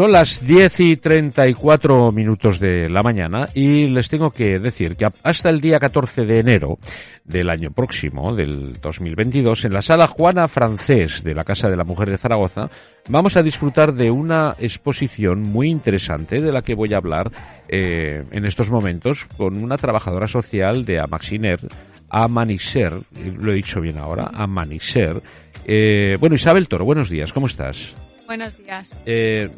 Son las 10 y 34 minutos de la mañana y les tengo que decir que hasta el día 14 de enero del año próximo, del 2022, en la sala Juana Francés de la Casa de la Mujer de Zaragoza, vamos a disfrutar de una exposición muy interesante de la que voy a hablar eh, en estos momentos con una trabajadora social de Amaxiner, Amanixer, lo he dicho bien ahora, Amanixer. Eh, bueno, Isabel Toro, buenos días, ¿cómo estás? Buenos días. Eh,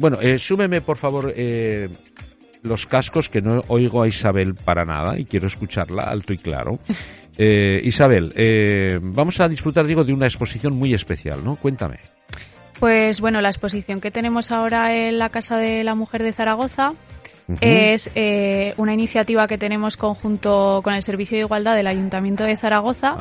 bueno, eh, súmeme por favor eh, los cascos que no oigo a Isabel para nada y quiero escucharla alto y claro. Eh, Isabel, eh, vamos a disfrutar, digo, de una exposición muy especial, ¿no? Cuéntame. Pues bueno, la exposición que tenemos ahora en la Casa de la Mujer de Zaragoza es eh, una iniciativa que tenemos conjunto con el Servicio de Igualdad del Ayuntamiento de Zaragoza,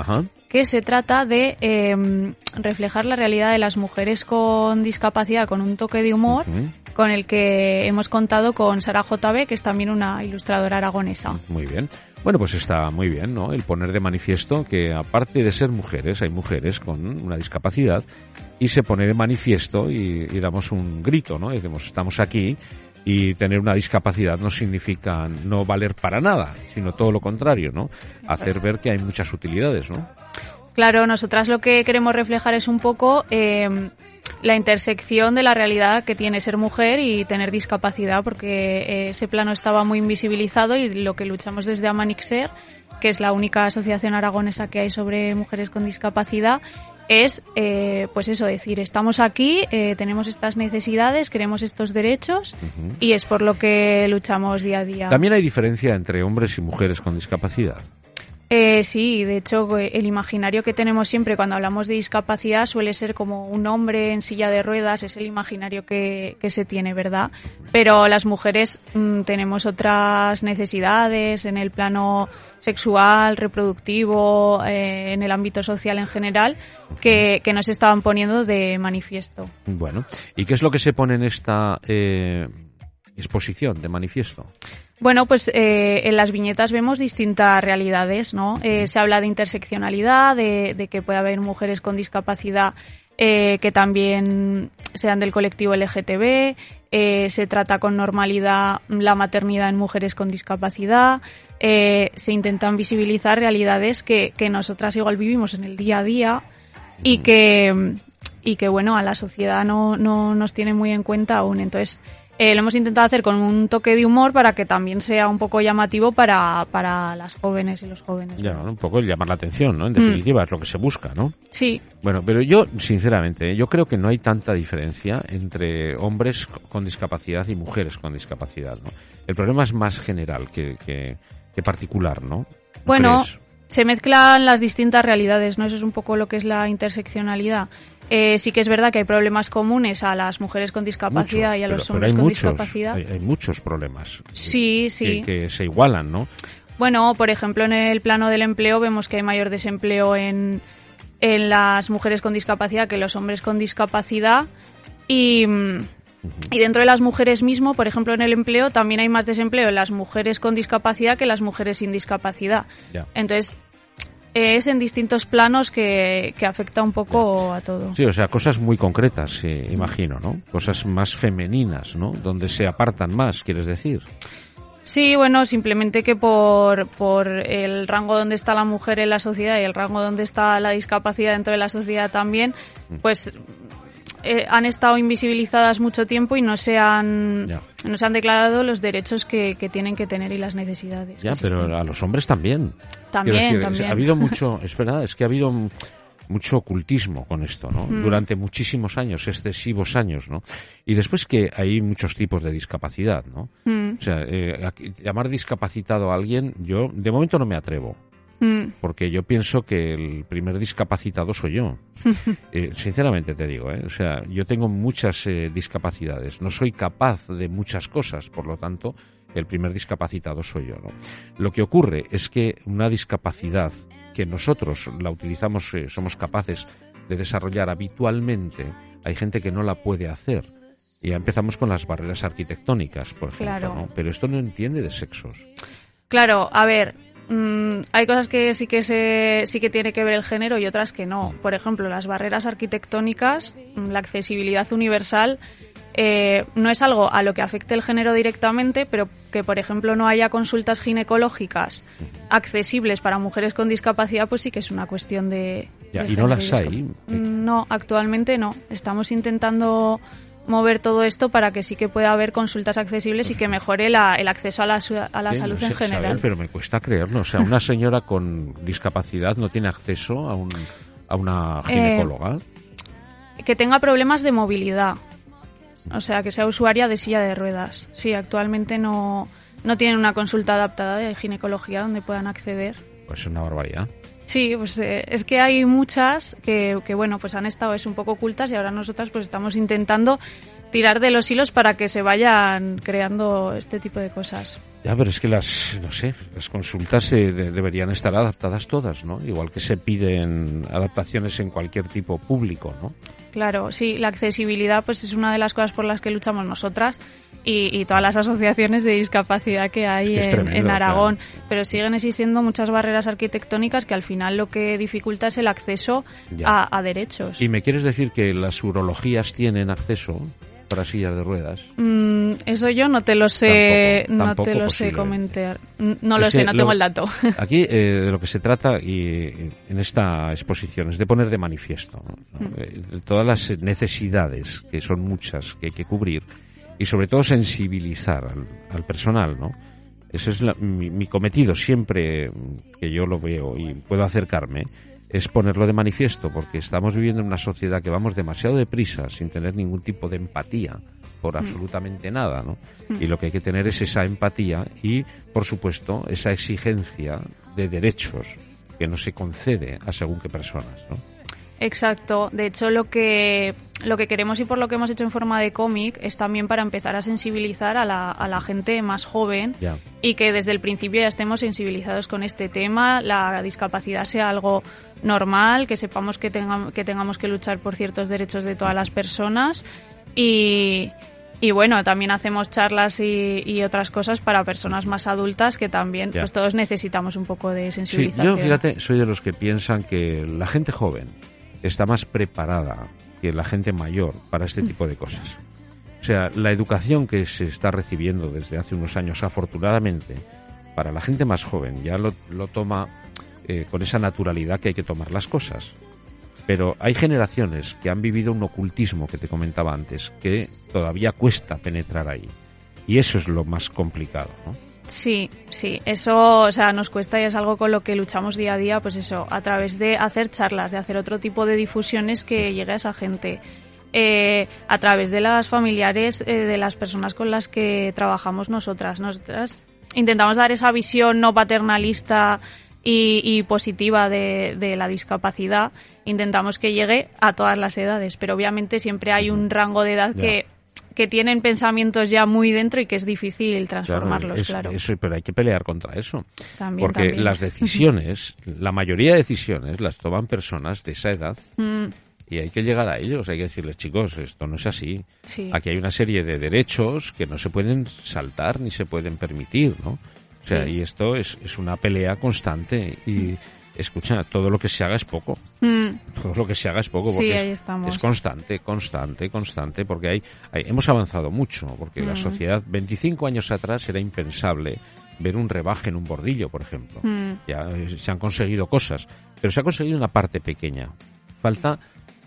que se trata de em, reflejar la realidad de las mujeres con discapacidad con un toque de humor, con el que hemos contado con Sara JB, que es también una ilustradora aragonesa. Muy bien. Bueno, pues está muy bien, ¿no? El poner de manifiesto que aparte de ser mujeres, hay mujeres con una discapacidad y se pone de manifiesto y, y damos un grito, ¿no? Y decimos, estamos aquí y tener una discapacidad no significa no valer para nada, sino todo lo contrario, ¿no? Hacer ver que hay muchas utilidades, ¿no? Claro, nosotras lo que queremos reflejar es un poco eh, la intersección de la realidad que tiene ser mujer y tener discapacidad, porque eh, ese plano estaba muy invisibilizado y lo que luchamos desde Amanixer, que es la única asociación aragonesa que hay sobre mujeres con discapacidad, es, eh, pues eso, decir, estamos aquí, eh, tenemos estas necesidades, queremos estos derechos y es por lo que luchamos día a día. También hay diferencia entre hombres y mujeres con discapacidad. Eh, sí, de hecho, eh, el imaginario que tenemos siempre cuando hablamos de discapacidad suele ser como un hombre en silla de ruedas, es el imaginario que, que se tiene, ¿verdad? Pero las mujeres mm, tenemos otras necesidades en el plano sexual, reproductivo, eh, en el ámbito social en general, que, que nos estaban poniendo de manifiesto. Bueno, ¿y qué es lo que se pone en esta eh, exposición de manifiesto? Bueno, pues eh, en las viñetas vemos distintas realidades, ¿no? Eh, se habla de interseccionalidad, de, de que puede haber mujeres con discapacidad eh, que también sean del colectivo LGTB, se trata con normalidad la maternidad en mujeres con discapacidad, eh, se intentan visibilizar realidades que, que nosotras igual vivimos en el día a día y que, y que bueno, a la sociedad no, no nos tiene muy en cuenta aún. Entonces, eh, lo hemos intentado hacer con un toque de humor para que también sea un poco llamativo para, para las jóvenes y los jóvenes. Ya, ¿no? un poco llamar la atención, ¿no? En definitiva, es lo que se busca, ¿no? Sí, Bueno, pero yo, sinceramente, yo creo que no hay tanta diferencia entre hombres con discapacidad y mujeres con discapacidad, ¿no? El problema es más general que, que, que particular, ¿no? ¿No Bueno, crees? se mezclan las distintas realidades, ¿no? Eso es un poco lo que es la interseccionalidad. Eh, sí que es verdad que hay problemas comunes a las mujeres con discapacidad Muchos, y a los pero- hombres pero con muchos, discapacidad. Hay, hay muchos problemas Sí, que, sí. que se igualan, ¿no? Bueno, por ejemplo, en el plano del empleo vemos que hay mayor desempleo en, en las mujeres con discapacidad que los hombres con discapacidad. Y, y dentro de las mujeres mismo, por ejemplo, en el empleo también hay más desempleo en las mujeres con discapacidad que las mujeres sin discapacidad. Entonces, es en distintos planos que, que afecta un poco a todo. Sí, o sea, cosas muy concretas, eh, imagino, ¿no? Cosas más femeninas, ¿no? Donde se apartan más, quieres decir. Sí, bueno, simplemente que por, por el rango donde está la mujer en la sociedad y el rango donde está la discapacidad dentro de la sociedad también, Mm. pues eh, han estado invisibilizadas mucho tiempo y no se han, Ya. no se han declarado los derechos que, que tienen que tener y las necesidades. Ya, que pero existen. a los hombres también. También, decir, también. Ha habido mucho, es verdad, es que ha habido mucho ocultismo con esto, ¿no? Mm. Durante muchísimos años, excesivos años, ¿no? Y después que hay muchos tipos de discapacidad, ¿no? Mm, O sea, eh, aquí- llamar discapacitado a alguien, yo de momento no me atrevo. Mm, porque yo pienso que el primer discapacitado soy yo. Eh, sinceramente te digo, ¿eh? o sea, yo tengo muchas eh, discapacidades, no soy capaz de muchas cosas, por lo tanto, el primer discapacitado soy yo. ¿no? Lo que ocurre es que una discapacidad que nosotros la utilizamos, eh, somos capaces de desarrollar habitualmente, hay gente que no la puede hacer. Y ya empezamos con las barreras arquitectónicas, por ejemplo, Claro. ¿no? Pero esto no entiende de sexos. Claro, a ver, mm, hay cosas que sí que se, sí que tiene que ver el género y otras que no. Por ejemplo, las barreras arquitectónicas, mm, la accesibilidad universal, eh, no es algo a lo que afecte el género directamente, pero que, por ejemplo, no haya consultas ginecológicas accesibles para mujeres con discapacidad, pues sí que es una cuestión de... Ya, de y no las hay. Mm, No, actualmente no. Estamos intentando mover todo esto para que sí que pueda haber consultas accesibles y que mejore la- el acceso a la, a la Sí, salud no en general. Pero me cuesta creerlo. O sea, una señora con discapacidad no tiene acceso a, un, a una Eh, ginecóloga. que tenga problemas de movilidad. O sea, que sea usuaria de silla de ruedas. Sí, actualmente no, no tienen una consulta adaptada de ginecología donde puedan acceder. Pues es una barbaridad. Sí, pues eh, es que hay muchas que, que, bueno, pues han estado es un poco ocultas y ahora nosotras pues estamos intentando tirar de los hilos para que se vayan creando este tipo de cosas. Ya, pero es que las, no sé, las consultas eh, de- deberían estar adaptadas todas, ¿no? Igual que se piden adaptaciones en cualquier tipo público, ¿no? Claro, sí, la accesibilidad pues es una de las cosas por las que luchamos nosotras y, y todas las asociaciones de discapacidad que hay Es que es en, tremendo, en Aragón, pero siguen existiendo muchas barreras arquitectónicas que al final lo que dificulta es el acceso a, a derechos. ¿Y me quieres decir que las urologías tienen acceso para sillas de ruedas? Mm, eso yo no te lo sé, Tampoco, no tampoco te lo sé comentar. Mm, No Es lo sé, no lo- tengo el dato. Aquí eh, de lo que se trata y en esta exposición es de poner de manifiesto ¿no? Eh, todas las necesidades, que son muchas, que hay que cubrir, y sobre todo sensibilizar al, al personal, ¿no? Ese es la- mi, mi cometido siempre mm, que yo lo veo y puedo acercarme, es ponerlo de manifiesto, porque estamos viviendo en una sociedad que vamos demasiado deprisa, sin tener ningún tipo de empatía por absolutamente nada, ¿no? Y lo que hay que tener es esa empatía y, por supuesto, esa exigencia de derechos que no se concede a según qué personas, ¿no? Exacto. De hecho, lo que, lo que queremos y por lo que hemos hecho en forma de cómic es también para empezar a sensibilizar a la, a la gente más joven y que desde el principio ya estemos sensibilizados con este tema, la discapacidad sea algo normal, que sepamos que, tengam- que tengamos que luchar por ciertos derechos de todas las personas y, y bueno, también hacemos charlas y, y otras cosas para personas más adultas que también pues todos necesitamos un poco de Sí, sensibilización. yo, fíjate, soy de los que piensan que la gente joven está más preparada que la gente mayor para este tipo de cosas. O sea, la educación que se está recibiendo desde hace unos años, afortunadamente, para la gente más joven, ya lo, toma eh, con esa naturalidad que hay que tomar las cosas. Pero hay generaciones que han vivido un ocultismo que te comentaba antes, que todavía cuesta penetrar ahí. Y eso es lo más complicado, ¿no? Sí, sí, eso, o sea, nos cuesta y es algo con lo que luchamos día a día, pues eso, a través de hacer charlas, de hacer otro tipo de difusiones que llegue a esa gente, eh, a través de las familiares eh, de las personas con las que trabajamos nosotras. Nosotras intentamos dar esa visión no paternalista y, positiva de, la discapacidad. Intentamos que llegue a todas las edades, pero obviamente siempre hay un rango de edad que que tienen pensamientos ya muy dentro y que es difícil transformarlos, es- claro. Eso, pero hay que pelear contra eso. También, porque también. las decisiones, la mayoría de decisiones las toman personas de esa edad Mm, y hay que llegar a ellos. Hay que decirles, chicos, esto no es así. sí. Aquí hay una serie de derechos que no se pueden saltar ni se pueden permitir, ¿no? O sea, Sí. y esto es, es una pelea constante y escucha, todo lo que se haga es poco. Mm, Todo lo que se haga es poco Sí, porque ahí es, estamos. es constante, constante, constante, porque hay, hay- hemos avanzado mucho, porque la Mm. sociedad 25 años atrás era impensable ver un rebaje en un bordillo, por ejemplo. mm, Ya eh, se han conseguido cosas, pero se ha conseguido una parte pequeña. Falta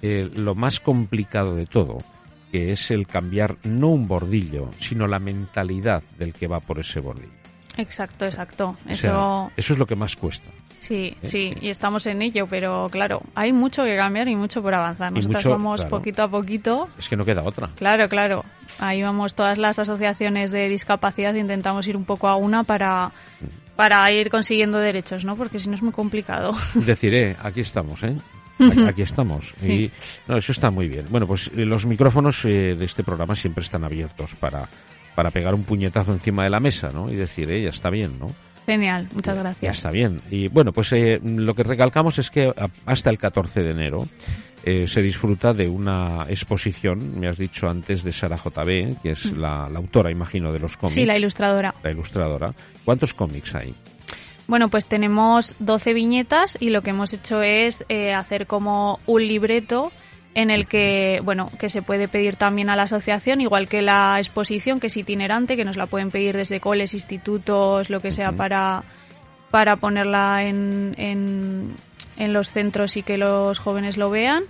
eh, lo más complicado de todo, que es el cambiar no un bordillo, sino la mentalidad del que va por ese bordillo. Exacto, exacto. O Eso, sea, eso es lo que más cuesta. sí, eh, sí, y estamos en ello, pero claro, hay mucho que cambiar y mucho por avanzar. Mucho, vamos claro. poquito a poquito. Es que no queda otra. Claro, claro. Ahí vamos todas las asociaciones de discapacidad, intentamos ir un poco a una para, para ir consiguiendo derechos, ¿no? Porque si no es muy complicado. Deciré, aquí estamos, ¿eh? Aquí, aquí estamos. Y no, eso está muy bien. Bueno, pues eh, los micrófonos eh, de este programa siempre están abiertos para, para pegar un puñetazo encima de la mesa, ¿no? Y decir, eh, ya está bien, ¿no? Genial, muchas gracias. Ya está bien. Y bueno, pues eh, lo que recalcamos es que hasta el 14 de enero eh, se disfruta de una exposición, me has dicho antes, de Sara JB, que es la, autora, imagino, de los cómics. Sí, la ilustradora. La ilustradora. ¿Cuántos cómics hay? Bueno, pues tenemos 12 viñetas y lo que hemos hecho es eh, hacer como un libreto en el que, bueno, que se puede pedir también a la asociación, igual que la exposición, que es itinerante, que nos la pueden pedir desde coles, institutos, lo que sea, para, para ponerla en, en, en los centros y que los jóvenes lo vean.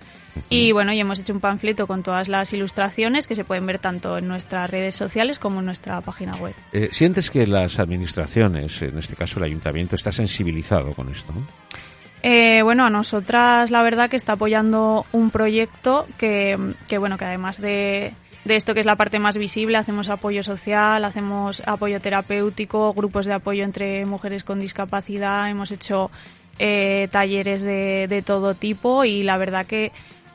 Y bueno, y hemos hecho un panfleto con todas las ilustraciones que se pueden ver tanto en nuestras redes sociales como en nuestra página web. Eh, ¿Sientes que las administraciones, en este caso el ayuntamiento, está sensibilizado con esto? Eh, bueno, a nosotras la verdad que está apoyando un proyecto que, que bueno, que además de, de esto que es la parte más visible, hacemos apoyo social, hacemos apoyo terapéutico, grupos de apoyo entre mujeres con discapacidad, hemos hecho eh, talleres de, de todo tipo y la verdad que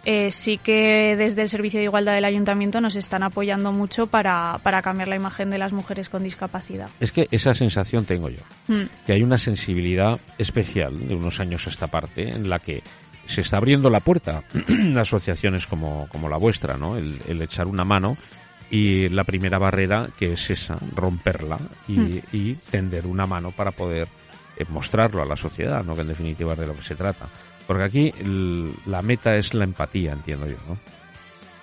eh, sí que desde el Servicio de Igualdad del Ayuntamiento nos están apoyando mucho para, para, cambiar la imagen de las mujeres con discapacidad. Es que esa sensación tengo yo, hmm. que hay una sensibilidad especial de unos años a esta parte en la que se está abriendo la puerta a asociaciones como, como la vuestra, ¿no? El, el, echar una mano y la primera barrera que es esa, romperla y, hmm. y tender una mano para poder eh, mostrarlo a la sociedad, ¿no? Que en definitiva es de lo que se trata. Porque aquí la meta es la empatía, entiendo yo, ¿no?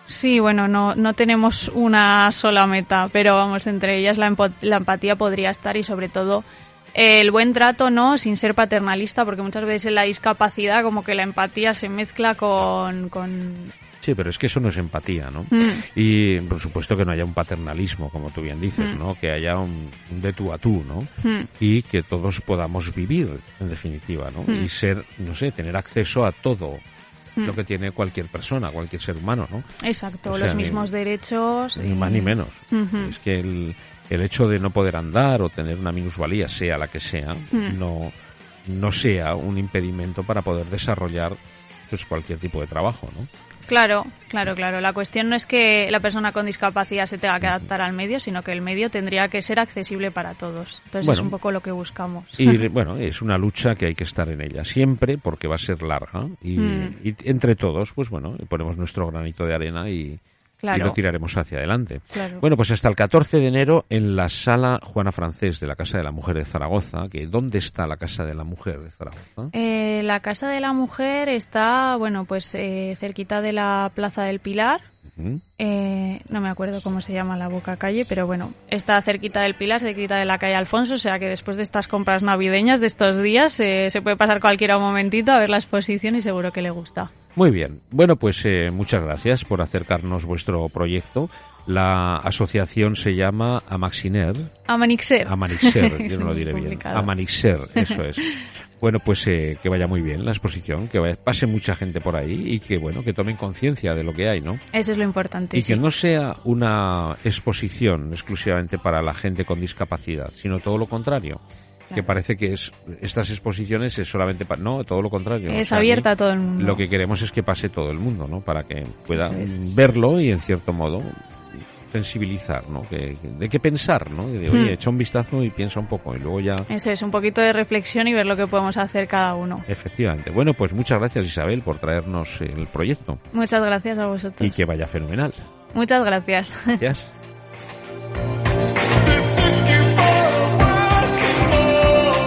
Sí, bueno, no, no tenemos una sola meta, pero vamos, entre ellas la, la empatía podría estar y sobre todo el buen trato, ¿no? Sin ser paternalista, porque muchas veces en la discapacidad como que la empatía se mezcla con, con Sí, pero es que eso no es empatía, ¿no? Mm. Y por supuesto que no haya un paternalismo, como tú bien dices, mm. ¿no? Que haya un, de tú a tú, ¿no? Mm. Y que todos podamos vivir, en definitiva, ¿no? Y ser, no sé, tener acceso a todo lo que tiene cualquier persona, cualquier ser humano, ¿no? Exacto, los mismos derechos. Ni más ni menos. Es que el, el hecho de no poder andar o tener una minusvalía, sea la que sea, no, no sea un impedimento para poder desarrollar pues cualquier tipo de trabajo, ¿no? Claro, claro, claro. La cuestión no es que la persona con discapacidad se tenga que adaptar al medio, sino que el medio tendría que ser accesible para todos. Entonces es un poco lo que buscamos. Y bueno, es una lucha que hay que estar en ella siempre porque va a ser larga y, mm. y entre todos, pues bueno, ponemos nuestro granito de arena y, y lo tiraremos hacia adelante. Bueno, pues hasta el 14 de enero en la sala Juana Francés de la Casa de la Mujer de Zaragoza. Que, ¿Dónde está la Casa de la Mujer de Zaragoza? Eh, la Casa de la Mujer está, bueno, pues eh, cerquita de la Plaza del Pilar. Eh, no me acuerdo cómo se llama la boca calle, pero bueno, está cerquita del Pilar, cerquita de la calle Alfonso, o sea que después de estas compras navideñas de estos días se puede pasar cualquiera un momentito a ver la exposición y seguro que le gusta. Muy bien. Bueno, pues eh, muchas gracias por acercarnos vuestro proyecto. La asociación se llama Amaxiner. Amanixer. Amanixer, yo no lo diré bien. Amanixer, eso es. Bueno, pues eh, que vaya muy bien la exposición, que pase mucha gente por ahí y que, bueno, que tomen conciencia de lo que hay, ¿no? Eso es lo importante. Y que no sea una exposición exclusivamente para la gente con discapacidad, sino todo lo contrario que parece que es estas exposiciones es solamente para no todo lo contrario es abierta a todo el mundo lo que queremos es que pase todo el mundo no para que pueda verlo y en cierto modo sensibilizar, ¿no? Que, de qué pensar, ¿no? De, oye, hmm. echa un vistazo y piensa un poco y luego ya... Eso es, un poquito de reflexión y ver lo que podemos hacer cada uno. Efectivamente. Bueno, pues muchas gracias Isabel por traernos el proyecto. Muchas gracias a vosotros. Y que vaya fenomenal. Muchas gracias. Gracias.